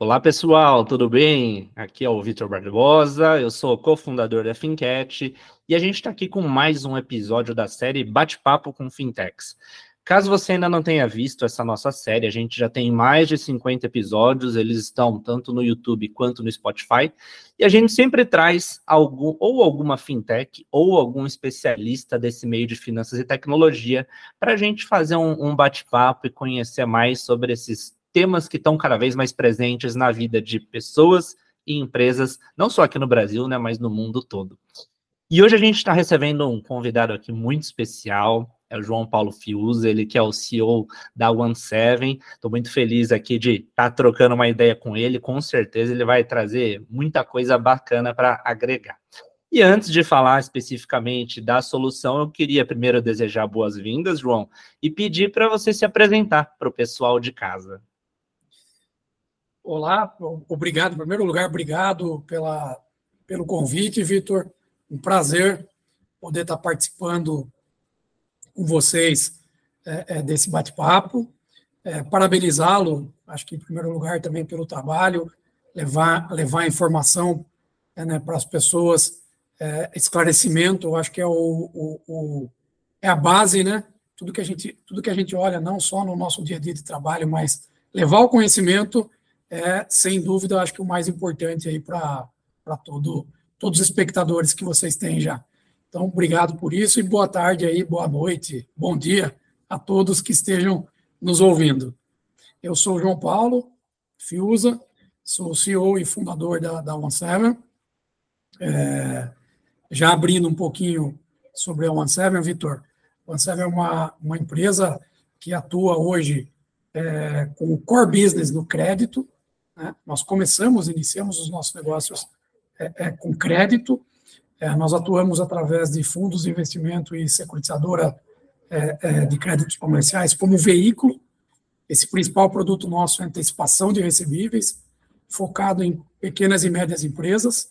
Olá pessoal, tudo bem? Aqui é o Vitor Barbosa, eu sou cofundador da Fincat e a gente está aqui com mais um episódio da série Bate-Papo com Fintechs. Caso você ainda não tenha visto essa nossa série, a gente já tem mais de 50 episódios, eles estão tanto no YouTube quanto no Spotify, e a gente sempre traz algum ou alguma fintech ou algum especialista desse meio de finanças e tecnologia para a gente fazer um, um bate-papo e conhecer mais sobre esses temas que estão cada vez mais presentes na vida de pessoas e empresas, não só aqui no Brasil, né, mas no mundo todo. E hoje a gente está recebendo um convidado aqui muito especial, é o João Paulo Fiuza, ele que é o CEO da One Seven. Estou muito feliz aqui de estar tá trocando uma ideia com ele. Com certeza ele vai trazer muita coisa bacana para agregar. E antes de falar especificamente da solução, eu queria primeiro desejar boas-vindas, João, e pedir para você se apresentar para o pessoal de casa. Olá, obrigado. Em primeiro lugar, obrigado pela, pelo convite, Vitor. Um prazer poder estar participando com vocês é, é, desse bate-papo. É, Parabenizá-lo, acho que em primeiro lugar também pelo trabalho, levar, levar informação é, né, para as pessoas, é, esclarecimento, acho que é, o, o, o, é a base, né? Tudo que, a gente, tudo que a gente olha, não só no nosso dia a dia de trabalho, mas levar o conhecimento é, sem dúvida, acho que o mais importante aí para todo, todos os espectadores que vocês têm já. Então, obrigado por isso e boa tarde aí, boa noite, bom dia a todos que estejam nos ouvindo. Eu sou o João Paulo Fiuza, sou CEO e fundador da, da OneSeven. É, já abrindo um pouquinho sobre a OneSeven, Vitor, OneSeven é uma, uma empresa que atua hoje é, com o core business no crédito. Né? Nós começamos, iniciamos os nossos negócios é, é com crédito, é, nós atuamos através de fundos de investimento e securitizadora é, é, de créditos comerciais como veículo. Esse principal produto nosso é antecipação de recebíveis, focado em pequenas e médias empresas.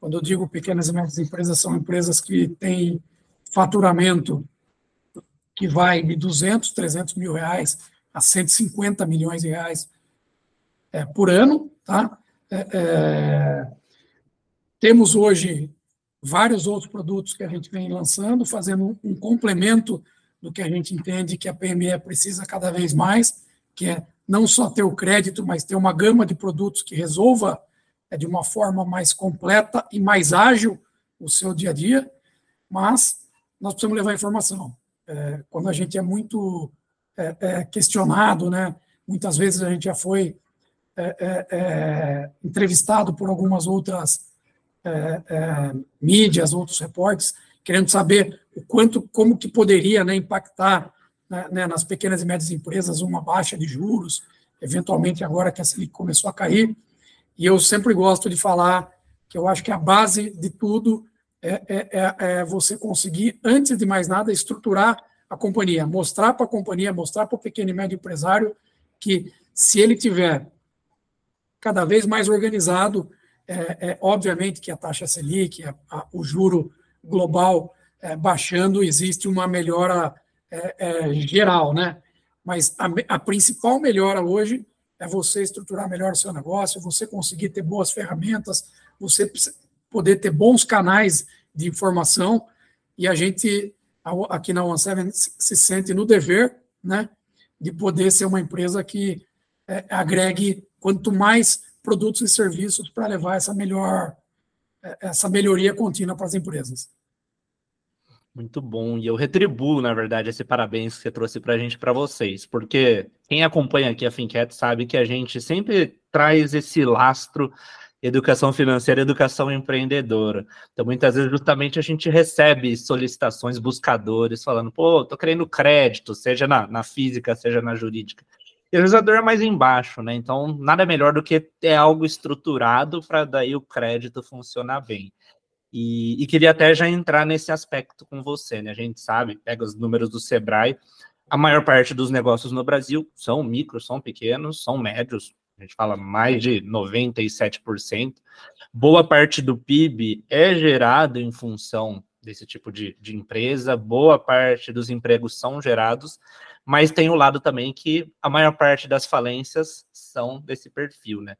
Quando eu digo pequenas e médias empresas, são empresas que têm faturamento que vai de 200, 300 mil reais a 150 milhões de reais é, por ano. Tá? É, é, temos hoje vários outros produtos que a gente vem lançando, fazendo um complemento do que a gente entende que a PME precisa cada vez mais, que é não só ter o crédito, mas ter uma gama de produtos que resolva é, de uma forma mais completa e mais ágil o seu dia a dia, mas nós precisamos levar informação. É, quando a gente é muito é, é, questionado, né, muitas vezes a gente já foi é, é, é, entrevistado por algumas outras é, é, mídias, outros repórteres, querendo saber o quanto, como que poderia né, impactar né, né, nas pequenas e médias empresas uma baixa de juros, eventualmente agora que a Selic começou a cair. E eu sempre gosto de falar que eu acho que a base de tudo é, é, é você conseguir, antes de mais nada, estruturar a companhia, mostrar para a companhia, mostrar para o pequeno e médio empresário que se ele tiver cada vez mais organizado, é, é, obviamente que a taxa Selic, a, a, o juro global é, baixando, existe uma melhora é, é, geral, né? Mas a, a, principal melhora hoje é você estruturar melhor o seu negócio, você conseguir ter boas ferramentas, você poder ter bons canais de informação, e a gente, aqui na OneSeven, se sente no dever, né? De poder ser uma empresa que é, agregue quanto mais produtos e serviços para levar essa melhor essa melhoria contínua para as empresas. Muito bom. E eu retribuo, na verdade, esse parabéns que você trouxe para a gente, para vocês, porque quem acompanha aqui a Finquet sabe que a gente sempre traz esse lastro educação financeira, educação empreendedora. Então, muitas vezes, justamente, a gente recebe solicitações, buscadores, falando, pô, tô querendo crédito, seja na, na física, seja na jurídica. E o usador é mais embaixo, né? Então, nada melhor do que ter algo estruturado para daí o crédito funcionar bem. E, e, queria até já entrar nesse aspecto com você, né? A gente sabe, pega os números do Sebrae, a maior parte dos negócios no Brasil são micros, são pequenos, são médios, a gente fala mais de 97%. Boa parte do PIB é gerado em função desse tipo de, de empresa, boa parte dos empregos são gerados, mas tem o lado também que a maior parte das falências são desse perfil, né?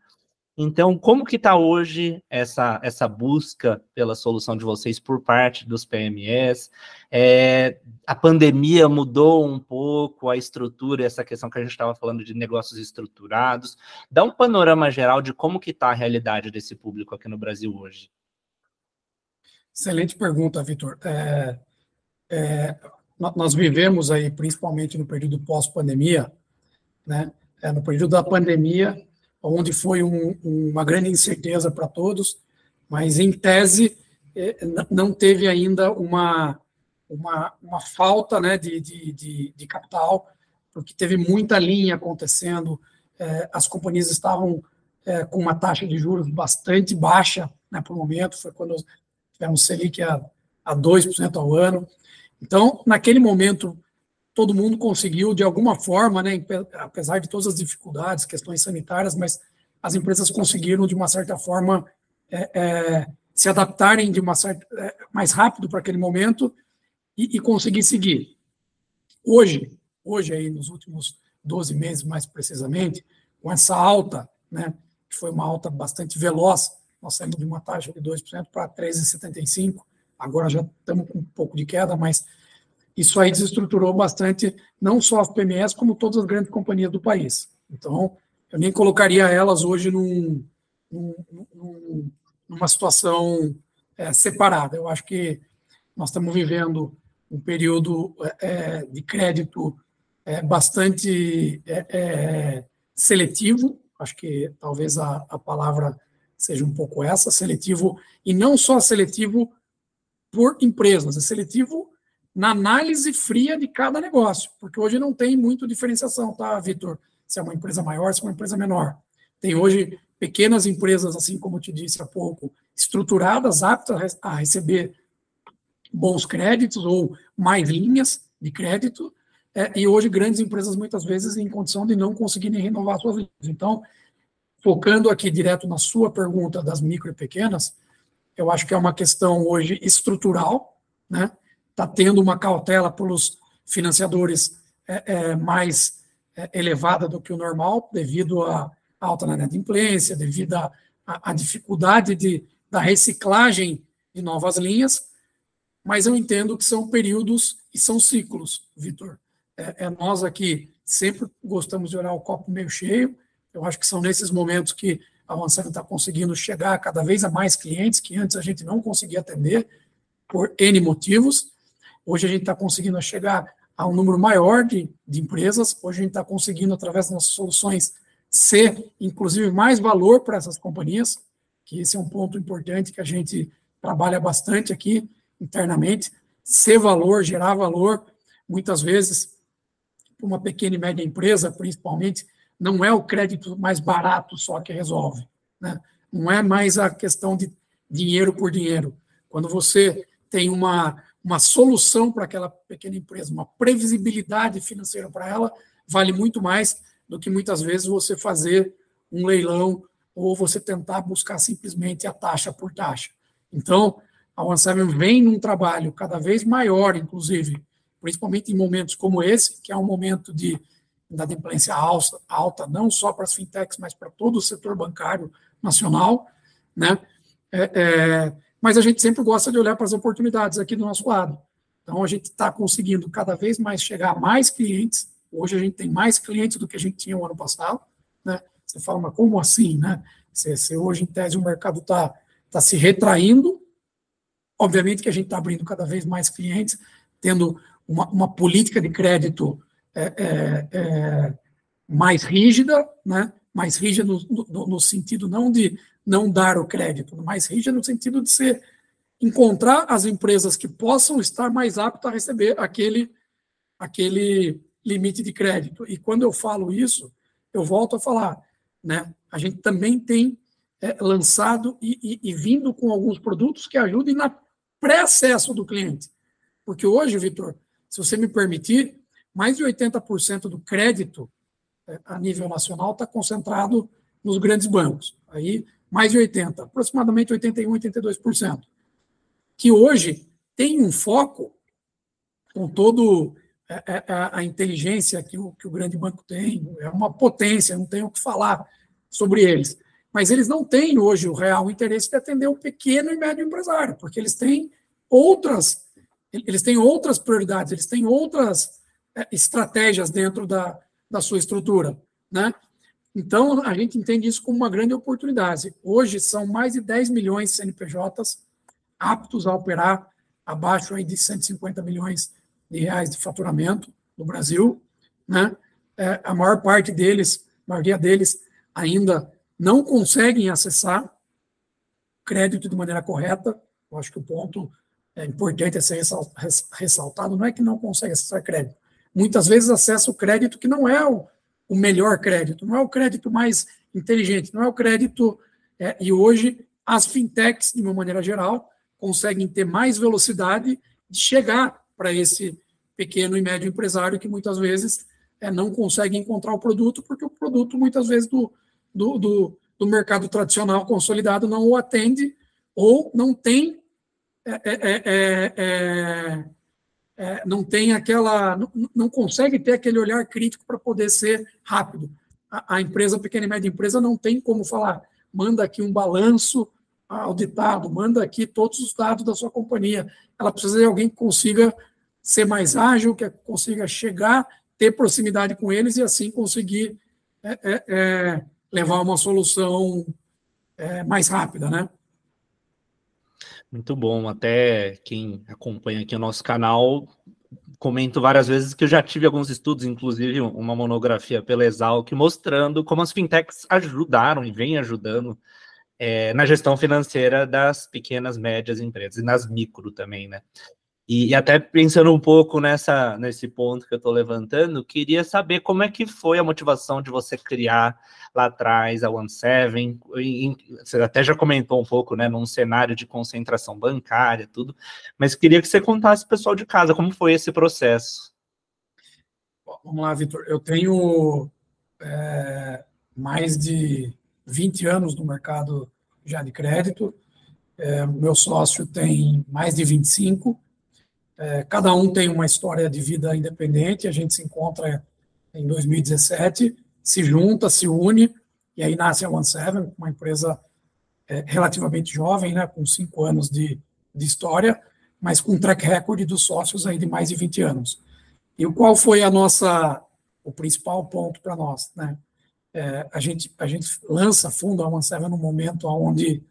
Então, como que está hoje essa, essa busca pela solução de vocês por parte dos PMEs? É, a pandemia mudou um pouco a estrutura, essa questão que a gente estava falando de negócios estruturados. Dá um panorama geral de como que está a realidade desse público aqui no Brasil hoje. Excelente pergunta, Vitor. É, é, nós vivemos aí, principalmente no período pós-pandemia, né? É, no período da pandemia, onde foi um, uma grande incerteza para todos, mas em tese é, não teve ainda uma, uma, uma falta né, de, de, de, de, capital, porque teve muita linha acontecendo, é, as companhias estavam é, com uma taxa de juros bastante baixa né, por momento, foi quando tivemos Selic a, a 2% ao ano. Então, naquele momento, todo mundo conseguiu, de alguma forma, né, apesar de todas as dificuldades, questões sanitárias, mas as empresas conseguiram, de uma certa forma, é, é, se adaptarem de uma certa, é, mais rápido para aquele momento e, e, conseguir seguir. Hoje, hoje aí nos últimos 12 meses, mais precisamente, com essa alta, né, que foi uma alta bastante veloz, nós saímos de uma taxa de 2% para 3,75%, agora já estamos com um pouco de queda, mas isso aí desestruturou bastante não só as PMEs, como todas as grandes companhias do país. Então, eu nem colocaria elas hoje num, num, numa situação é, separada. Eu acho que nós estamos vivendo um período é, de crédito é, bastante é, é, seletivo, acho que talvez a, a palavra seja um pouco essa, seletivo, e não só seletivo por empresas, é seletivo na análise fria de cada negócio, porque hoje não tem muito diferenciação, tá, Vitor? Se é uma empresa maior, se é uma empresa menor. Tem hoje pequenas empresas, assim como eu te disse há pouco, estruturadas, aptas a receber bons créditos ou mais linhas de crédito, é, e hoje grandes empresas muitas vezes em condição de não conseguirem renovar suas linhas. Então, focando aqui direto na sua pergunta das micro e pequenas, eu acho que é uma questão hoje estrutural, né? está tendo uma cautela pelos financiadores é, é, mais é, elevada do que o normal, devido à alta na inadimplência, devido à dificuldade de, da reciclagem de novas linhas, mas eu entendo que são períodos e são ciclos, Vitor. É, é, nós aqui sempre gostamos de olhar o copo meio cheio, eu acho que são nesses momentos que a está conseguindo chegar cada vez a mais clientes que antes a gente não conseguia atender por N motivos, Hoje a gente está conseguindo chegar a um número maior de, de empresas, hoje a gente está conseguindo, através das nossas soluções, ser, inclusive, mais valor para essas companhias, que esse é um ponto importante que a gente trabalha bastante aqui internamente, ser valor, gerar valor, muitas vezes, para uma pequena e média empresa, principalmente, não é o crédito mais barato só que resolve, né? não é mais a questão de dinheiro por dinheiro. Quando você tem uma, uma solução para aquela pequena empresa, uma previsibilidade financeira para ela, vale muito mais do que muitas vezes você fazer um leilão ou você tentar buscar simplesmente a taxa por taxa. Então, a OneSeven vem num trabalho cada vez maior, inclusive, principalmente em momentos como esse, que é um momento de inadimplência alta, alta não só para as fintechs, mas para todo o setor bancário nacional, né? É, é, mas a gente sempre gosta de olhar para as oportunidades aqui do nosso lado. Então, a gente está conseguindo cada vez mais chegar a mais clientes. Hoje, a gente tem mais clientes do que a gente tinha o ano passado. Né? Você fala, mas como assim? Né? Se, se hoje, em tese, o mercado está tá se retraindo, obviamente que a gente está abrindo cada vez mais clientes, tendo uma, uma política de crédito é, é, é, mais rígida, né? mais rígida no, no, no, sentido não de não dar o crédito, mais rígida no sentido de ser encontrar as empresas que possam estar mais aptas a receber aquele, aquele limite de crédito. E quando eu falo isso, eu volto a falar, né? A gente também tem é, lançado e, e, e, vindo com alguns produtos que ajudem na pré-acesso do cliente. Porque hoje, Vitor, se você me permitir, mais de 80% do crédito é, a nível nacional está concentrado nos grandes bancos. Aí mais de 80%, aproximadamente 81%, 82%, que hoje tem um foco, com todo é, é, é a inteligência que o, que o grande banco tem, é uma potência, não tenho o que falar sobre eles. Mas eles não têm hoje o real interesse de atender o pequeno e médio empresário, porque eles têm outras, eles têm outras prioridades, eles têm outras estratégias dentro da, da sua estrutura, né? Então, a gente entende isso como uma grande oportunidade. Hoje, são mais de 10 milhões de CNPJs aptos a operar abaixo aí de 150 milhões de reais de faturamento no Brasil. Né? É, a maior parte deles, a maioria deles, ainda não conseguem acessar crédito de maneira correta. Eu acho que o ponto é importante a ser ressaltado não é que não consegue acessar crédito. Muitas vezes acessa o crédito que não é o o melhor crédito, não é o crédito mais inteligente, não é o crédito. É, e hoje, as fintechs, de uma maneira geral, conseguem ter mais velocidade de chegar para esse pequeno e médio empresário que muitas vezes é, não consegue encontrar o produto, porque o produto, muitas vezes, do, do, do, do mercado tradicional consolidado não o atende ou não tem. É, é, é, não tem aquela, não, não, consegue ter aquele olhar crítico para poder ser rápido. A, a, empresa, pequena e média empresa, não tem como falar, manda aqui um balanço auditado, manda aqui todos os dados da sua companhia. Ela precisa de alguém que consiga ser mais ágil, que consiga chegar, ter proximidade com eles e assim conseguir é, é, é levar uma solução é, mais rápida, né? Muito bom. Até quem acompanha aqui o nosso canal, comento várias vezes que eu já tive alguns estudos, inclusive uma monografia pela Exalc, mostrando como as fintechs ajudaram e vêm ajudando é, na gestão financeira das pequenas, médias empresas e nas micro também, né? E, e, até pensando um pouco nessa, nesse ponto que eu estou levantando, queria saber como é que foi a motivação de você criar lá atrás a One Seven. Você até já comentou um pouco, né, num cenário de concentração bancária, tudo, mas queria que você contasse pessoal de casa como foi esse processo. Vamos lá, Vitor. Eu tenho é, mais de 20 anos no mercado já de crédito. É, meu sócio tem mais de 25 é, cada um tem uma história de vida independente. A gente se encontra em 2017, se junta, se une, e aí nasce a One Seven, uma empresa é, relativamente jovem, né, com cinco anos de, de história, mas com um track record dos sócios aí de mais de 20 anos. E qual foi a nossa, o principal ponto para nós, né? É, a gente a gente lança fundo a One Seven no momento onde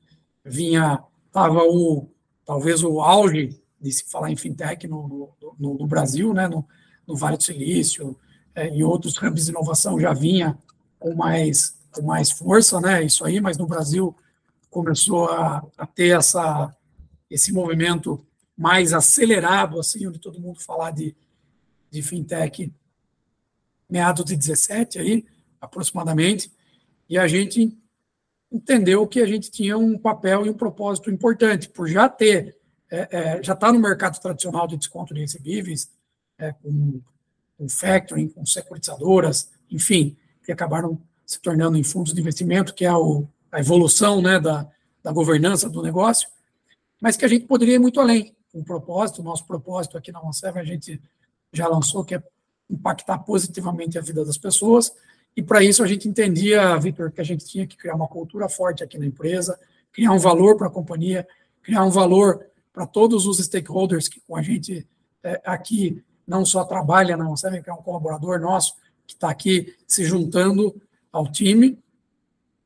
vinha estava o talvez o auge de se falar em fintech no, no, no Brasil, né, no, no, Vale do Silício, é, e outros hubs de inovação já vinha com mais, com mais força, né, isso aí, mas no Brasil começou a, a ter essa, esse movimento mais acelerado, assim, onde todo mundo falar de, de fintech meados de 17 aí, aproximadamente, e a gente entendeu que a gente tinha um papel e um propósito importante, por já ter é, é, já está no mercado tradicional de desconto de recebíveis, é, com, com factoring, com securitizadoras, enfim, que acabaram se tornando em fundos de investimento, que é o, a evolução né, da, da governança do negócio, mas que a gente poderia ir muito além. Um propósito, nosso propósito aqui na OneServe, a gente já lançou, que é impactar positivamente a vida das pessoas, e para isso a gente entendia, Vitor, que a gente tinha que criar uma cultura forte aqui na empresa, criar um valor para a companhia, criar um valor para todos os stakeholders que com a gente é, aqui não só trabalha, não sabe que é um colaborador nosso que está aqui se juntando ao time,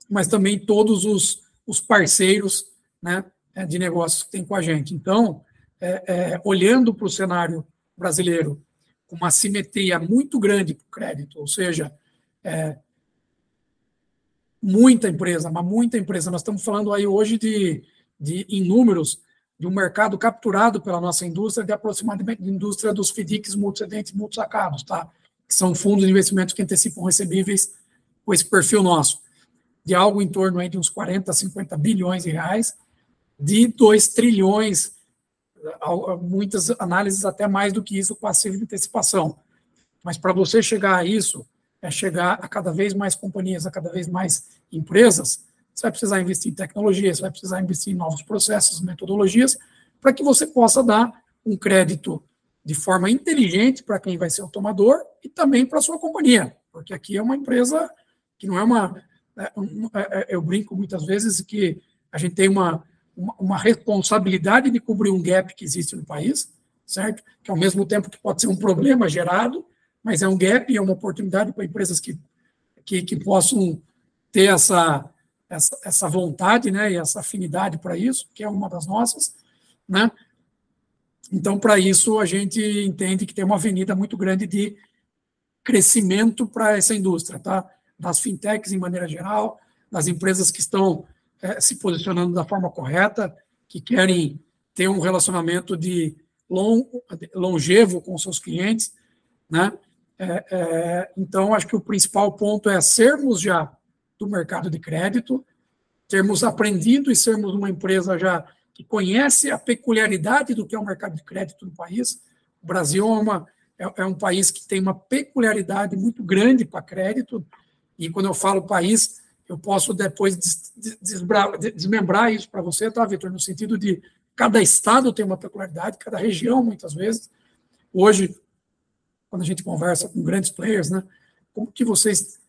mas também todos os, os parceiros né, é, de negócios que tem com a gente. Então, é, é, olhando para o cenário brasileiro com uma simetria muito grande para o crédito, ou seja, é, muita empresa, mas muita empresa, nós estamos falando aí hoje de, de em números de um mercado capturado pela nossa indústria, de aproximadamente indústria dos FDICs multicedentes multisacados, tá? que são fundos de investimentos que antecipam recebíveis com esse perfil nosso, de algo em torno aí de uns 40, 50 bilhões de reais, de 2 trilhões, muitas análises até mais do que isso, passivo de antecipação. Mas para você chegar a isso, é chegar a cada vez mais companhias, a cada vez mais empresas, você vai precisar investir em tecnologia, você vai precisar investir em novos processos, metodologias, para que você possa dar um crédito de forma inteligente para quem vai ser o tomador e também para a sua companhia, porque aqui é uma empresa que não é uma. É, é, é, eu brinco muitas vezes que a gente tem uma, uma, uma, responsabilidade de cobrir um gap que existe no país, certo? Que ao mesmo tempo que pode ser um problema gerado, mas é um gap é uma oportunidade para empresas que, que, que possam ter essa, essa, essa vontade né, e essa afinidade para isso, que é uma das nossas. Né? Então, para isso, a gente entende que tem uma avenida muito grande de crescimento para essa indústria, tá? das fintechs em maneira geral, das empresas que estão é, se posicionando da forma correta, que querem ter um relacionamento de long, longevo com seus clientes. Né? É, é, então, acho que o principal ponto é sermos já do mercado de crédito, termos aprendido e sermos uma empresa já que conhece a peculiaridade do que é o mercado de crédito no país. O Brasil é, uma, é, é um país que tem uma peculiaridade muito grande para crédito, e quando eu falo país, eu posso depois desmembrar isso para você, tá, Vitor? No sentido de cada estado tem uma peculiaridade, cada região, muitas vezes. Hoje, quando a gente conversa com grandes players, né, como que vocês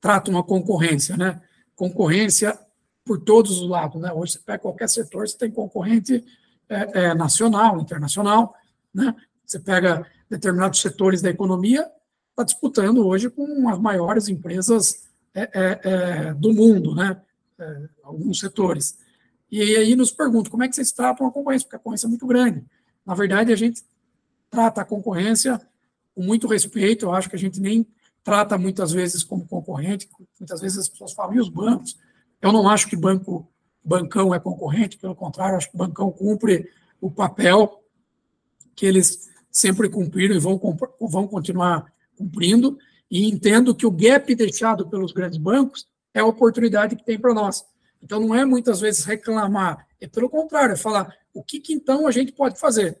tratam a concorrência, né? Concorrência por todos os lados. Né? Hoje, você pega qualquer setor, você tem concorrente é, é, nacional, internacional. Né? Você pega determinados setores da economia, está disputando hoje com as maiores empresas é, é, é do mundo, né? É, alguns setores. E aí nos perguntam como é que vocês tratam a concorrência, porque a concorrência é muito grande. Na verdade, a gente trata a concorrência com muito respeito, eu acho que a gente nem trata muitas vezes como concorrente, muitas vezes as pessoas falam, e os bancos? Eu não acho que banco, bancão é concorrente, pelo contrário, acho que bancão cumpre o papel que eles sempre cumpriram e vão, vão continuar cumprindo, e entendo que o gap deixado pelos grandes bancos é a oportunidade que tem para nós. Então, não é muitas vezes reclamar, é pelo contrário, é falar o que, que então a gente pode fazer.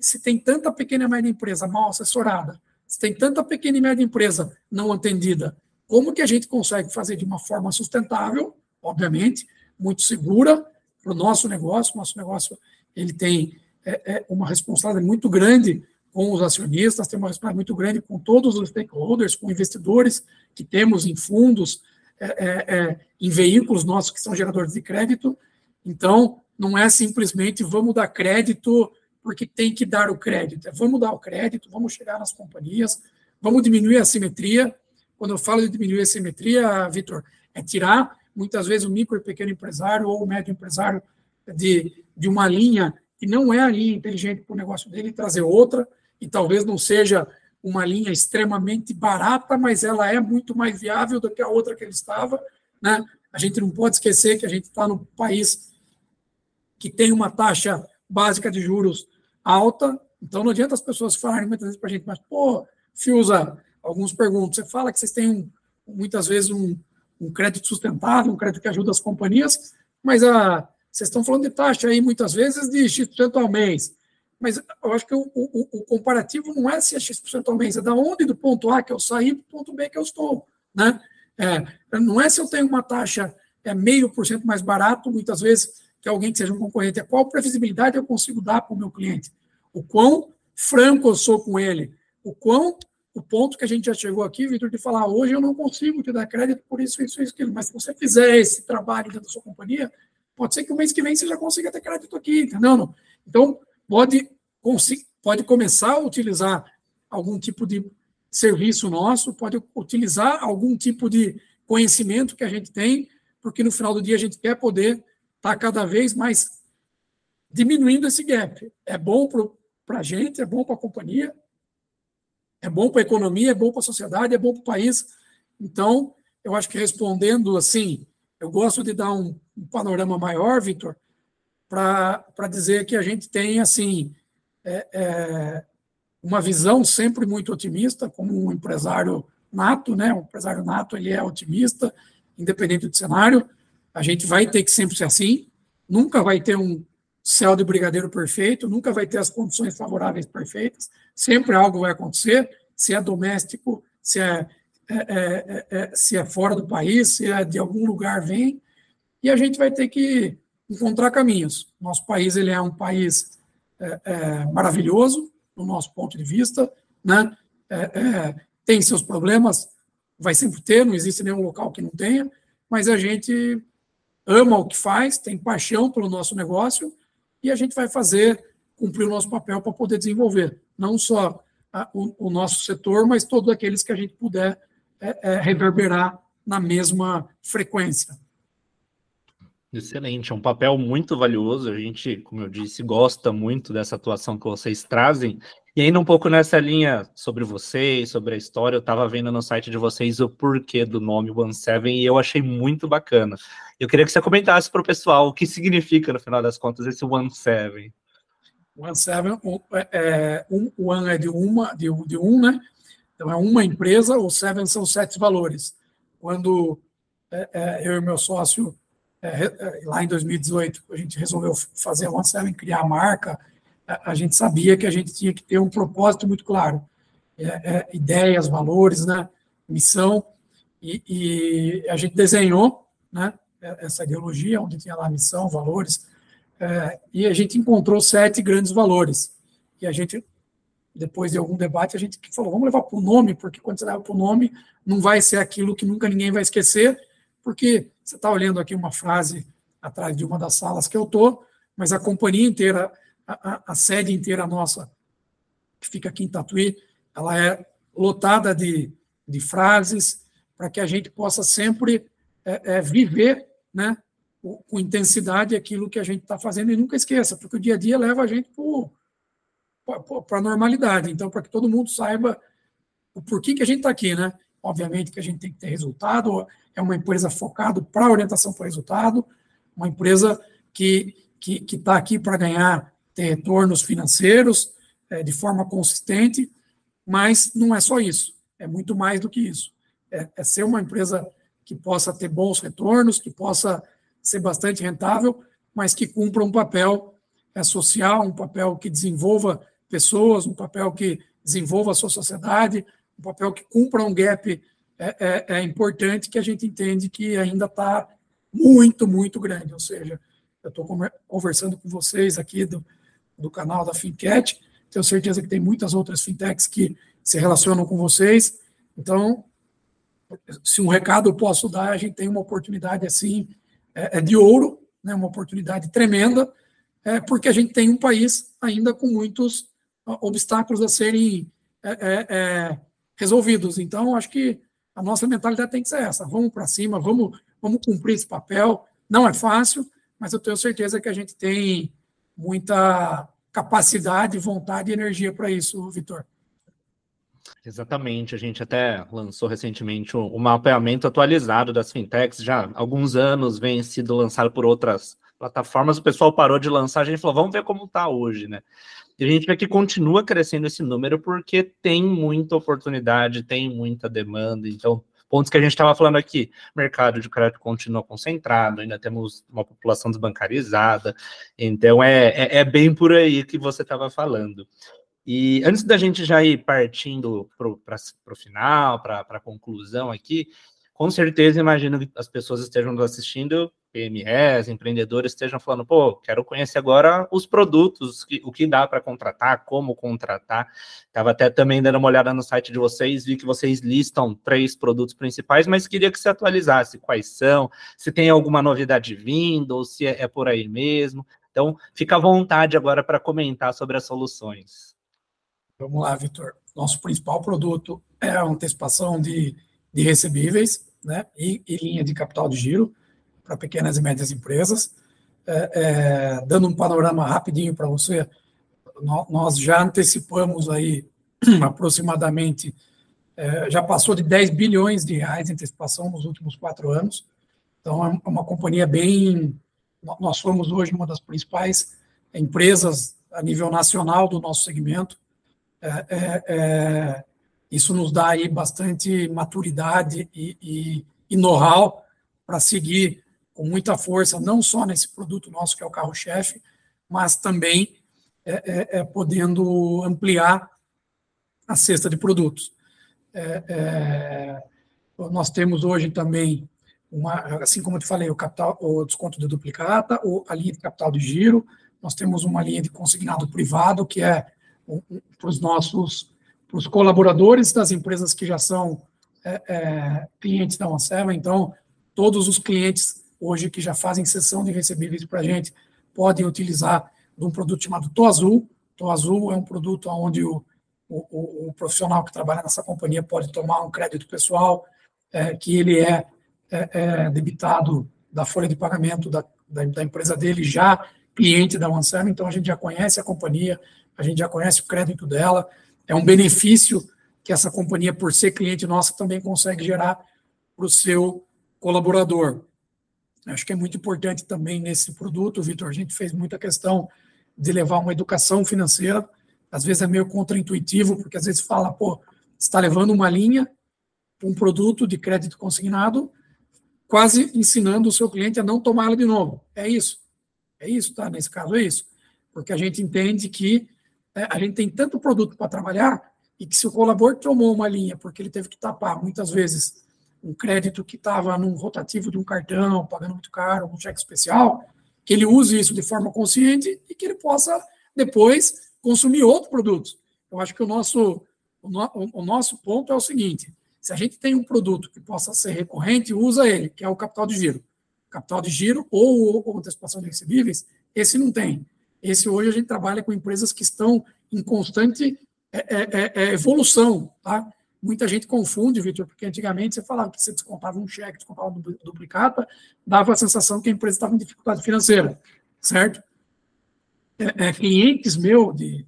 Se tem tanta pequena e média empresa mal assessorada, tem tanta pequena e média empresa não atendida, como que a gente consegue fazer de uma forma sustentável obviamente, muito segura para o nosso negócio. Nosso negócio ele tem é, é uma responsabilidade muito grande com os acionistas, tem uma responsabilidade muito grande com todos os stakeholders, com investidores que temos em fundos, é, é, é, em veículos nossos que são geradores de crédito. Então, não é simplesmente vamos dar crédito porque tem que dar o crédito. É vamos dar o crédito, vamos chegar nas companhias, vamos diminuir a simetria. Quando eu falo de diminuir a simetria, Vitor, é tirar muitas vezes o micro e pequeno empresário ou o médio empresário de, de uma linha que não é a linha inteligente para o negócio dele, trazer outra, e talvez não seja uma linha extremamente barata, mas ela é muito mais viável do que a outra que ele estava. Né? A gente não pode esquecer que a gente está num país que tem uma taxa básica de juros alta, então não adianta as pessoas falarem muitas vezes para a gente, mas, pô, Fiusa, alguns perguntam, você fala que vocês têm um, muitas vezes um, um crédito sustentável, um crédito que ajuda as companhias, mas a, vocês estão falando de taxa aí muitas vezes de X% ao mês. Mas eu acho que o, o, o, comparativo não é se é X% ao mês, é da onde do ponto A que eu saí para o ponto B que eu estou. Né? É, não é se eu tenho uma taxa é meio por cento mais barato, muitas vezes, que alguém que seja um concorrente, é qual previsibilidade eu consigo dar para o meu cliente, o quão franco eu sou com ele, o quão o ponto que a gente já chegou aqui, Vitor, de falar, hoje eu não consigo te dar crédito por isso, isso, isso, aquilo, mas se você fizer esse trabalho dentro da sua companhia, pode ser que o mês que vem você já consiga ter crédito aqui, entendeu? Não? Então, pode, pode começar a utilizar algum tipo de serviço nosso, pode utilizar algum tipo de conhecimento que a gente tem, porque no final do dia a gente quer poder estar tá cada vez mais diminuindo esse gap. É bom para a gente, é bom para a companhia, é bom para a economia, é bom para a sociedade, é bom para o país. Então, eu acho que respondendo assim, eu gosto de dar um, um panorama maior, Vitor, para dizer que a gente tem assim é, é, uma visão sempre muito otimista, como um empresário nato, né? Um empresário nato ele é otimista, independente do cenário. A gente vai ter que sempre ser assim. Nunca vai ter um céu de brigadeiro perfeito, nunca vai ter as condições favoráveis perfeitas, sempre algo vai acontecer, se é doméstico, se é, é, é, é, é se é fora do país, se é de algum lugar vem, e a gente vai ter que encontrar caminhos. Nosso país ele é um país é, maravilhoso, no nosso ponto de vista, né? Tem seus problemas, vai sempre ter, não existe nenhum local que não tenha, mas a gente ama o que faz, tem paixão pelo nosso negócio e a gente vai fazer cumprir o nosso papel para poder desenvolver, não só a, o, o, nosso setor, mas todos aqueles que a gente puder é, é, reverberar na mesma frequência. Excelente, é um papel muito valioso. A gente, como eu disse, gosta muito dessa atuação que vocês trazem. E ainda um pouco nessa linha sobre vocês, sobre a história, eu estava vendo no site de vocês o porquê do nome One Seven e eu achei muito bacana. Eu queria que você comentasse para o pessoal o que significa, no final das contas, esse One Seven. One Seven, é, é, um, One é de uma, de, de um, né? Então é uma empresa, o Seven são sete valores. Quando é, é, eu e meu sócio é, é, lá em 2018, a gente resolveu fazer a One Seven, criar a marca, a, gente sabia que a gente tinha que ter um propósito muito claro. É, é ideias, valores, né, missão, e, e, a gente desenhou né, essa ideologia, onde tinha lá missão, valores, é, e a gente encontrou sete grandes valores. E a gente, depois de algum debate, a gente falou, vamos levar para o nome, porque quando você leva para o nome, não vai ser aquilo que nunca ninguém vai esquecer, porque você está olhando aqui uma frase atrás de uma das salas que eu estou, mas a companhia inteira, a, a, sede inteira nossa, que fica aqui em Tatuí, ela é lotada de, de frases para que a gente possa sempre é, é, viver né, com intensidade aquilo que a gente está fazendo e nunca esqueça, porque o dia a dia leva a gente para a normalidade. Então, para que todo mundo saiba o porquê que a gente está aqui, né? Obviamente que a gente tem que ter resultado, é uma empresa focada para orientação para resultado, uma empresa que está que, que tá aqui para ganhar, ter retornos financeiros é, de forma consistente, mas não é só isso, é muito mais do que isso. É, é ser uma empresa que possa ter bons retornos, que possa ser bastante rentável, mas que cumpra um papel é, social, um papel que desenvolva pessoas, um papel que desenvolva a sua sociedade, um papel que cumpra um gap é, é, é importante que a gente entende que ainda está muito, muito grande. Ou seja, eu estou conversando com vocês aqui do, do canal da Fincat, tenho certeza que tem muitas outras fintechs que se relacionam com vocês. Então, se um recado eu posso dar, a gente tem uma oportunidade assim é, é de ouro, né, uma oportunidade tremenda, é, porque a gente tem um país ainda com muitos obstáculos a serem é, é, é resolvidos. Então, acho que a nossa mentalidade tem que ser essa: vamos para cima, vamos, vamos cumprir esse papel. Não é fácil, mas eu tenho certeza que a gente tem muita capacidade, vontade e energia para isso, Vitor. Exatamente, a gente até lançou recentemente o, mapeamento atualizado das fintechs, já há alguns anos vem sido lançado por outras plataformas, o pessoal parou de lançar, a gente falou, vamos ver como está hoje, né? E a gente vê que continua crescendo esse número porque tem muita oportunidade, tem muita demanda. Então, pontos que a gente estava falando aqui, mercado de crédito continua concentrado, ainda temos uma população desbancarizada. Então, é, é, é bem por aí que você estava falando. E antes da gente já ir partindo para o final, para a conclusão aqui, com certeza imagino que as pessoas estejam nos assistindo PMEs, empreendedores estejam falando, pô, quero conhecer agora os produtos, o que dá para contratar, como contratar. Estava até também dando uma olhada no site de vocês, vi que vocês listam três produtos principais, mas queria que você atualizasse quais são, se tem alguma novidade vindo, ou se é, é por aí mesmo. Então, fica à vontade agora para comentar sobre as soluções. Vamos lá, Vitor. Nosso principal produto é a antecipação de, de recebíveis né, e, e linha de capital de giro para pequenas e médias empresas. É, é, dando um panorama rapidinho para você, nós já antecipamos aí aproximadamente, é, já passou de 10 bilhões de reais em antecipação nos últimos quatro anos. Então, é uma companhia bem. Nós somos hoje uma das principais empresas a nível nacional do nosso segmento. É, é, é isso nos dá aí bastante maturidade e, e, e know-how para seguir com muita força, não só nesse produto nosso que é o carro-chefe, mas também é, é, é, podendo ampliar a cesta de produtos. É, é, nós temos hoje também, uma, assim como eu te falei, o, capital, o desconto de duplicata, o, a linha de capital de giro, nós temos uma linha de consignado privado, que é para os nossos os colaboradores das empresas que já são é, é, clientes da OneSeva. Então, todos os clientes hoje que já fazem sessão de recebíveis para a gente podem utilizar de um produto chamado To Azul. Azul é um produto onde o, o, o profissional que trabalha nessa companhia pode tomar um crédito pessoal, é, que ele é, é, é, debitado da folha de pagamento da, da, da empresa dele já cliente da OneServe, então a gente já conhece a companhia, a gente já conhece o crédito dela, é um benefício que essa companhia, por ser cliente nossa, também consegue gerar para o seu colaborador. Acho que é muito importante também nesse produto, Vitor, a gente fez muita questão de levar uma educação financeira, às vezes é meio contraintuitivo, porque às vezes fala, pô, está levando uma linha, um produto de crédito consignado, quase ensinando o seu cliente a não tomá-lo de novo. É isso. É isso, tá? Nesse caso é isso. Porque a gente entende que a gente tem tanto produto para trabalhar e que se o colaborador tomou uma linha porque ele teve que tapar muitas vezes um crédito que estava num rotativo de um cartão, pagando muito caro, um cheque especial, que ele use isso de forma consciente e que ele possa depois consumir outros produtos. Eu acho que o nosso, o, no, o nosso ponto é o seguinte: se a gente tem um produto que possa ser recorrente, usa ele, que é o capital de giro capital de giro ou, ou antecipação de recebíveis, esse não tem. Esse hoje a gente trabalha com empresas que estão em constante é, é, é, é evolução, tá? Muita gente confunde, Vitor, porque antigamente você falava que você descontava um cheque, descontava um duplicata, dava a sensação que a empresa estava em dificuldade financeira, certo? É, clientes meus de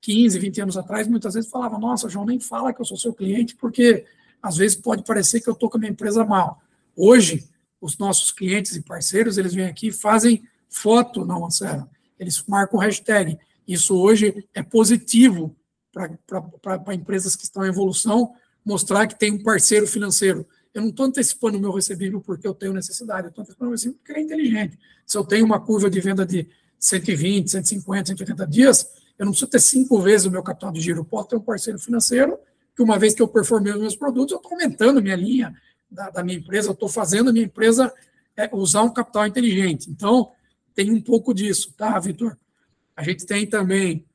15, 20 anos atrás, muitas vezes falavam, nossa, João, nem fala que eu sou seu cliente, porque às vezes pode parecer que eu estou com a minha empresa mal. Hoje, os nossos clientes e parceiros, eles vêm aqui e fazem foto na OneSerra. Eles marcam hashtag. Isso hoje é positivo para empresas que estão em evolução, mostrar que tem um parceiro financeiro. Eu não estou antecipando o meu recebível porque eu tenho necessidade, eu estou antecipando o recebível porque ele é inteligente. Se eu tenho uma curva de venda de 120, 150, 180 dias, eu não preciso ter cinco vezes o meu capital de giro. Eu posso ter um parceiro financeiro que, uma vez que eu performei os meus produtos, eu estou aumentando minha linha, da, da minha empresa, eu estou fazendo a minha empresa é, usar um capital inteligente. Então, tem um pouco disso, tá, Vitor? A gente tem também,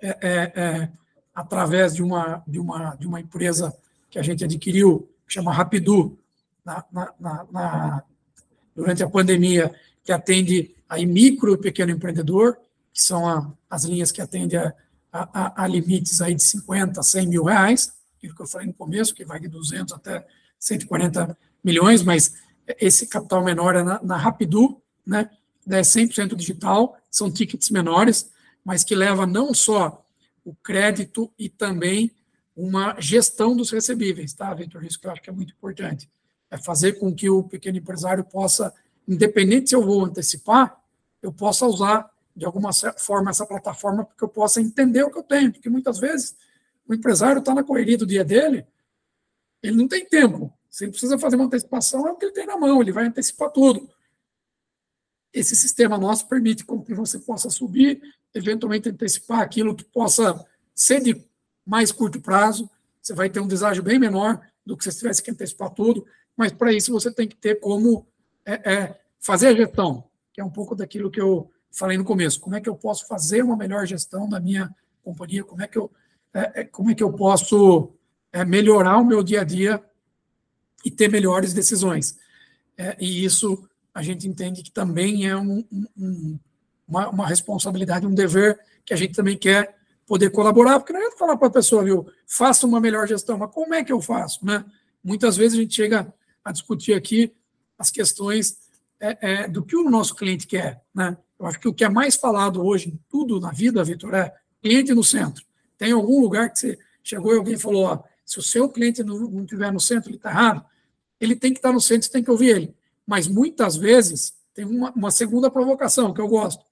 é, é, é, através de uma, de, uma, de uma empresa que a gente adquiriu, que chama Rapidu, na, na, na, durante a pandemia, que atende aí micro e pequeno empreendedor, que são a, as linhas que atendem a, a, a, limites aí de 50, 100 mil reais, aquilo que eu falei no começo, que vai de 200 até 140 milhões, mas esse capital menor é na, na Rapidu, né? É 100% digital, são tickets menores, mas que leva não só o crédito e também uma gestão dos recebíveis, tá, Vitor? Isso que eu acho que é muito importante. É fazer com que o pequeno empresário possa, independente se eu vou antecipar, eu possa usar de alguma forma essa plataforma porque eu possa entender o que eu tenho, porque muitas vezes o empresário está na correria do dia dele, ele não tem tempo. Se ele precisa fazer uma antecipação, é o que ele tem na mão, ele vai antecipar tudo. Esse sistema nosso permite que você possa subir, eventualmente antecipar aquilo que possa ser de mais curto prazo. Você vai ter um deságio bem menor do que se tivesse que antecipar tudo, mas para isso você tem que ter como é, é, fazer a gestão, que é um pouco daquilo que eu falei no começo. Como é que eu posso fazer uma melhor gestão da minha companhia? Como é que eu, é, é como é que eu posso é, melhorar o meu dia a dia e ter melhores decisões. É, e isso a gente entende que também é um, um, uma, uma, responsabilidade, um dever que a gente também quer poder colaborar, porque não é falar para a pessoa, viu, faça uma melhor gestão, mas como é que eu faço? Né? Muitas vezes a gente chega a discutir aqui as questões é, é, do que o nosso cliente quer. Né? Eu acho que o que é mais falado hoje em tudo na vida, Vitor, é cliente no centro. Tem algum lugar que você chegou e alguém falou, ó, se o seu cliente não estiver no centro, ele está errado, ele tem que estar tá no centro, você tem que ouvir ele. Mas muitas vezes tem uma, uma segunda provocação que eu gosto.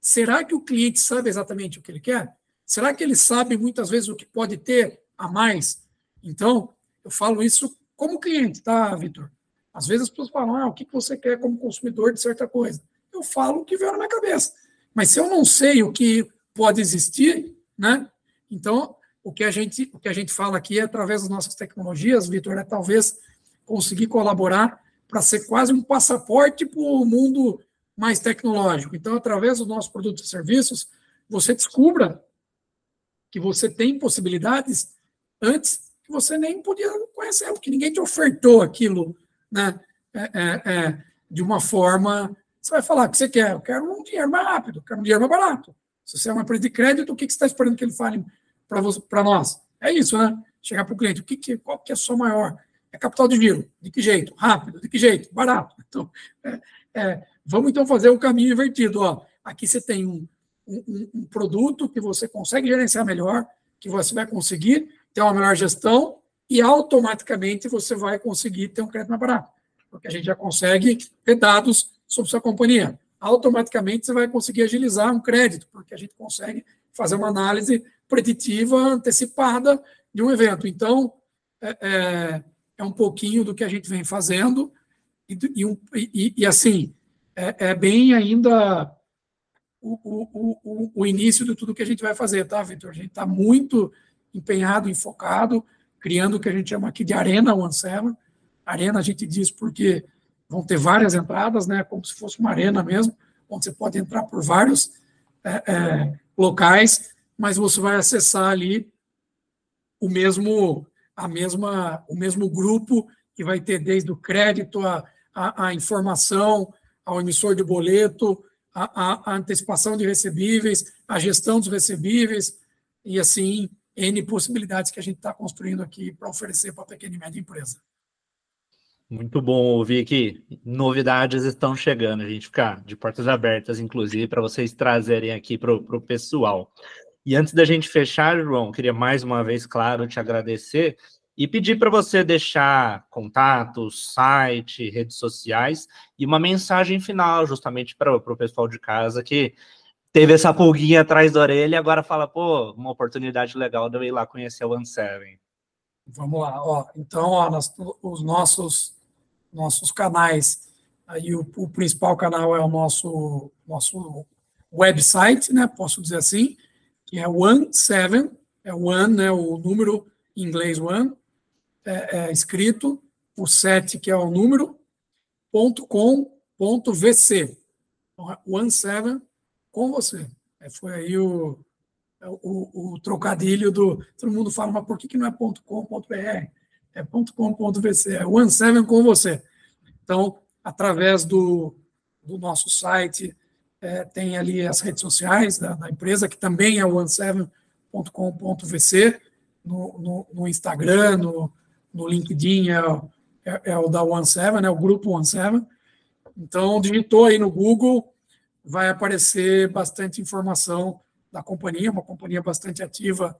Será que o cliente sabe exatamente o que ele quer? Será que ele sabe muitas vezes o que pode ter a mais? Então, eu falo isso como cliente, tá, Vitor? Às vezes as pessoas falam, ah, o que você quer como consumidor de certa coisa? Eu falo o que veio na minha cabeça. Mas se eu não sei o que pode existir, né? Então, o que a gente, o que a gente fala aqui é através das nossas tecnologias, Vitor, é talvez conseguir colaborar para ser quase um passaporte para o mundo mais tecnológico. Então, através dos nossos produtos e serviços, você descubra que você tem possibilidades antes que você nem podia conhecer, porque ninguém te ofertou aquilo né, é, é, é, de uma forma. Você vai falar o que você quer, eu quero um dinheiro mais rápido, eu quero um dinheiro mais barato. Se você é uma empresa de crédito, o que você está esperando que ele fale para nós? É isso, né? Chegar para o cliente, o que, que, qual que é a sua maior? É capital de giro. De que jeito? Rápido. De que jeito? Barato. Então, é, é, vamos então fazer o caminho invertido. Ó. Aqui você tem um, um, um, produto que você consegue gerenciar melhor, que você vai conseguir ter uma melhor gestão e automaticamente você vai conseguir ter um crédito mais barato. Porque a gente já consegue ter dados sobre sua companhia. Automaticamente você vai conseguir agilizar um crédito, porque a gente consegue fazer uma análise preditiva antecipada de um evento. Então, é, é, um pouquinho do que a gente vem fazendo, e, e, e, e assim, é, é, bem ainda o, o, o, o, início de tudo que a gente vai fazer, tá, Vitor? A gente está muito empenhado, enfocado, criando o que a gente chama aqui de Arena One Seven. Arena a gente diz porque vão ter várias entradas, né, como se fosse uma arena mesmo, onde você pode entrar por vários é, é, locais, mas você vai acessar ali o mesmo a mesma o mesmo grupo que vai ter desde o crédito a, a, a informação ao emissor de boleto a, a, antecipação de recebíveis a gestão dos recebíveis e assim n possibilidades que a gente está construindo aqui para oferecer para a pequena e média empresa muito bom ouvir que novidades estão chegando, a gente ficar de portas abertas, inclusive, para vocês trazerem aqui para o pessoal. E antes da gente fechar, João, queria mais uma vez, claro, te agradecer e pedir para você deixar contatos, site, redes sociais e uma mensagem final, justamente para o pessoal de casa que teve essa pulguinha atrás da orelha e agora fala, pô, uma oportunidade legal de eu ir lá conhecer o One Seven. Vamos lá, ó. Então, ó, nós, os nossos nossos canais, aí o, o principal canal é o nosso nosso website, né? Posso dizer assim, que é One Seven, é One, né, o número em inglês One, é, é escrito, o 7, que é o número, ponto com, ponto VC. Então, é One Seven com você. É, foi aí o, o, o, trocadilho do. Todo mundo fala, mas por que, que não é ponto .com, ponto .br? É ponto .com, ponto .vc, é One Seven com você. Então, através do, do nosso site, é, tem ali as redes sociais da, da empresa, que também é o one7.com.vc, no, no, no, Instagram, no, no LinkedIn é, é, é, o da One7, é o grupo One7. Então, digitou aí no Google, vai aparecer bastante informação da companhia, uma companhia bastante ativa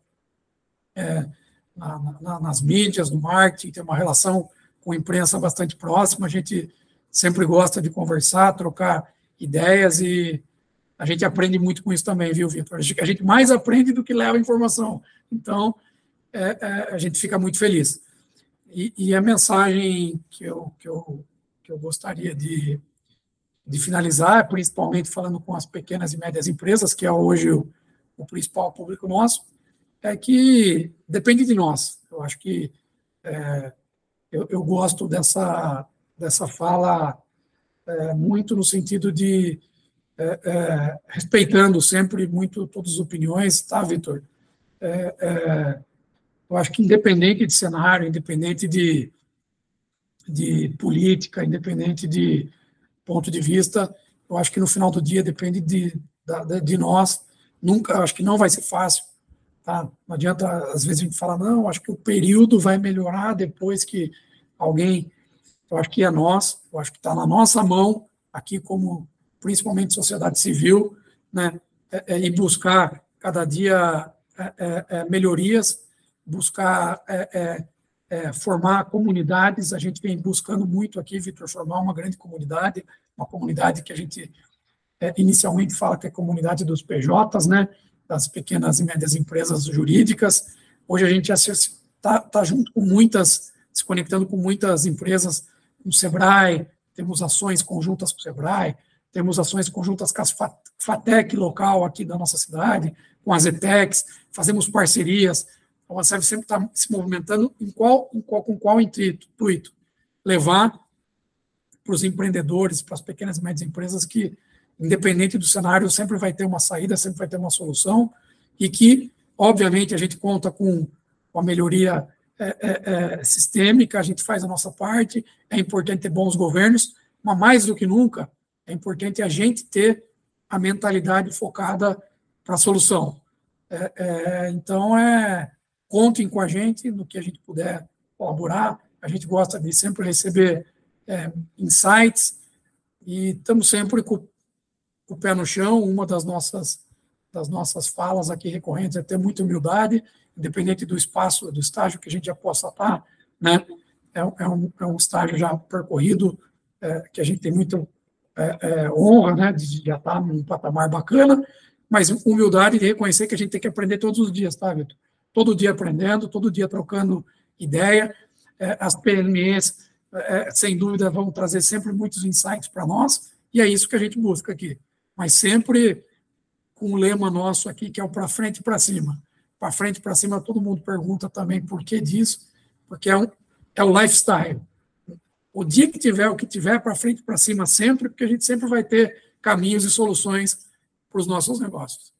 é, na, na, nas mídias, no marketing, tem uma relação com a imprensa bastante próxima, a gente sempre gosta de conversar, trocar ideias e a gente aprende muito com isso também, viu, Vitor? A gente mais aprende do que leva informação. Então, é, é, a gente fica muito feliz. E, e, a mensagem que eu, que eu, que eu gostaria de, de finalizar, principalmente falando com as pequenas e médias empresas, que é hoje o, o principal público nosso, é que depende de nós. Eu acho que é, eu, eu, gosto dessa, dessa fala é, muito no sentido de é, é, respeitando sempre muito todas as opiniões, tá, Vitor? É, é, eu acho que independente de cenário, independente de, de política, independente de ponto de vista, eu acho que no final do dia depende de, de, de nós. Nunca, acho que não vai ser fácil. Tá? Não adianta, às vezes, a gente falar, não, acho que o período vai melhorar depois que alguém eu acho que é nós, eu acho que está na nossa mão, aqui como principalmente sociedade civil, né, é, é, e buscar cada dia é, é, é melhorias, buscar formar comunidades. A gente vem buscando muito aqui, Vitor, formar uma grande comunidade, uma comunidade que a gente inicialmente fala que é a comunidade dos PJs, né, das pequenas e médias empresas jurídicas. Hoje a gente está tá junto com muitas, se conectando com muitas empresas com o SEBRAE, temos ações conjuntas com o SEBRAE, temos ações conjuntas com a FATEC local aqui da nossa cidade, com as ETECs, fazemos parcerias. A SEB sempre está se movimentando em qual, em qual, com qual intuito? Levar para os empreendedores, para as pequenas e médias empresas que, independente do cenário, sempre vai ter uma saída, sempre vai ter uma solução e que Obviamente, a gente conta com a melhoria é, é, é, sistêmica, a gente faz a nossa parte, é importante ter bons governos, mas mais do que nunca, é importante a gente ter a mentalidade focada para a solução. É, é, então, é, contem com a gente no que a gente puder colaborar. A gente gosta de sempre receber é, insights e estamos sempre com, com, o pé no chão. Uma das nossas, das nossas falas aqui recorrentes é ter muita humildade, independente do espaço, do estágio que a gente já possa estar, né? É, é um, é um estágio já percorrido, é, que a gente tem muita é, é, honra, né, de já estar num patamar bacana, mas humildade de reconhecer que a gente tem que aprender todos os dias, tá, Vitor? Todo dia aprendendo, todo dia trocando ideia. É, as PMEs, sem dúvida, vão trazer sempre muitos insights para nós, e é isso que a gente busca aqui. Mas sempre com o lema nosso aqui, que é o para frente e para cima. Para frente e para cima, todo mundo pergunta também por que disso, porque é, um, é o lifestyle. O dia que tiver o que tiver, para frente e para cima sempre, porque a gente sempre vai ter caminhos e soluções para os nossos negócios.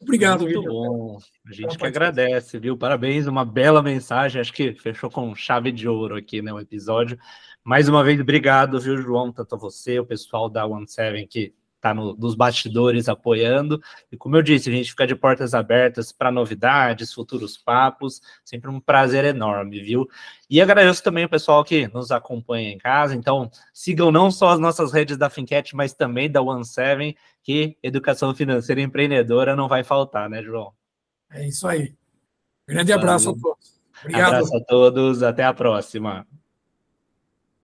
Obrigado, Muito bom. A gente que agradece, viu? Parabéns, uma bela mensagem. Acho que fechou com chave de ouro aqui, né? O episódio. Mais uma vez, obrigado, viu, João? Tanto a você, o pessoal da One Seven que está no, nos bastidores apoiando. E como eu disse, a gente fica de portas abertas para novidades, futuros papos. Sempre um prazer enorme, viu? E agradeço também o pessoal que nos acompanha em casa. Então, sigam não só as nossas redes da Fincat, mas também da One Seven, que educação financeira empreendedora não vai faltar, né, João? É isso aí. Grande abraço Valeu. a todos. Obrigado. Abraço a todos, até a próxima.